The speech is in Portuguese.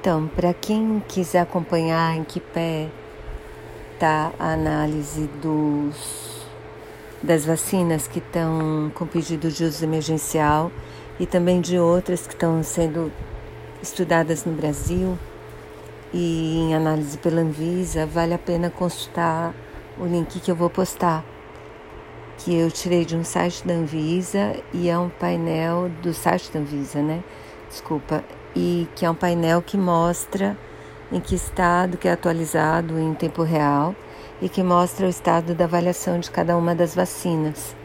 Então, para quem quiser acompanhar em que pé está a análise dos, das vacinas que estão com pedido de uso emergencial e também de outras que estão sendo estudadas no Brasil e em análise pela Anvisa, vale a pena consultar o link que eu vou postar, que eu tirei de um site da Anvisa e é um painel do site da Anvisa, né? Desculpa, e que é um painel que mostra em que estado que é atualizado em tempo real e que mostra o estado da avaliação de cada uma das vacinas.